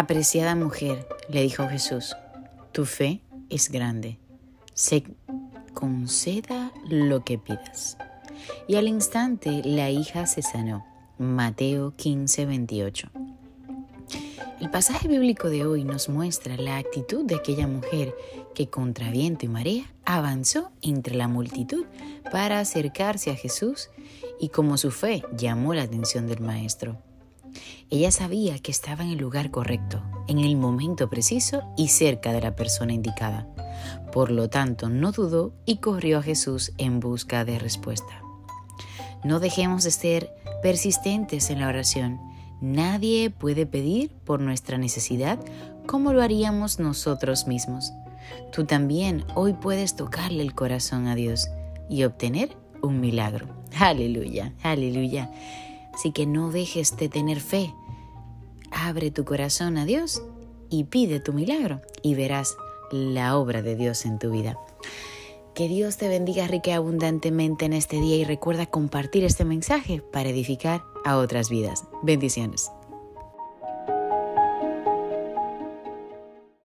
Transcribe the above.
Apreciada mujer, le dijo Jesús, tu fe es grande. Se conceda lo que pidas. Y al instante la hija se sanó. Mateo 15, 28. El pasaje bíblico de hoy nos muestra la actitud de aquella mujer que contra viento y marea avanzó entre la multitud para acercarse a Jesús y como su fe llamó la atención del Maestro. Ella sabía que estaba en el lugar correcto, en el momento preciso y cerca de la persona indicada. Por lo tanto, no dudó y corrió a Jesús en busca de respuesta. No dejemos de ser persistentes en la oración. Nadie puede pedir por nuestra necesidad como lo haríamos nosotros mismos. Tú también hoy puedes tocarle el corazón a Dios y obtener un milagro. Aleluya, aleluya. Así que no dejes de tener fe. Abre tu corazón a Dios y pide tu milagro y verás la obra de Dios en tu vida. Que Dios te bendiga rica y abundantemente en este día y recuerda compartir este mensaje para edificar a otras vidas. Bendiciones.